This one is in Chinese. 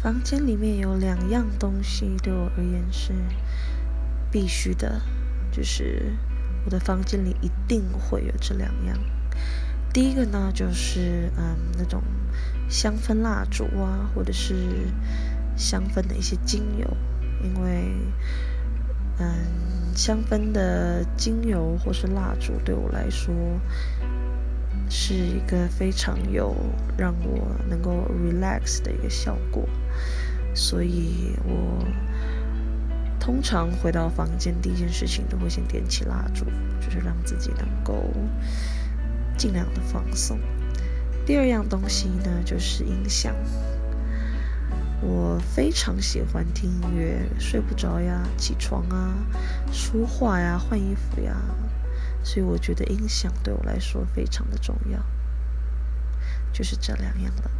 房间里面有两样东西对我而言是必须的，就是我的房间里一定会有这两样。第一个呢，就是嗯那种香氛蜡烛啊，或者是香氛的一些精油，因为嗯香氛的精油或是蜡烛对我来说。是一个非常有让我能够 relax 的一个效果，所以我通常回到房间第一件事情都会先点起蜡烛，就是让自己能够尽量的放松。第二样东西呢，就是音响。我非常喜欢听音乐，睡不着呀，起床啊，说话呀，换衣服呀。所以我觉得音响对我来说非常的重要，就是这两样了。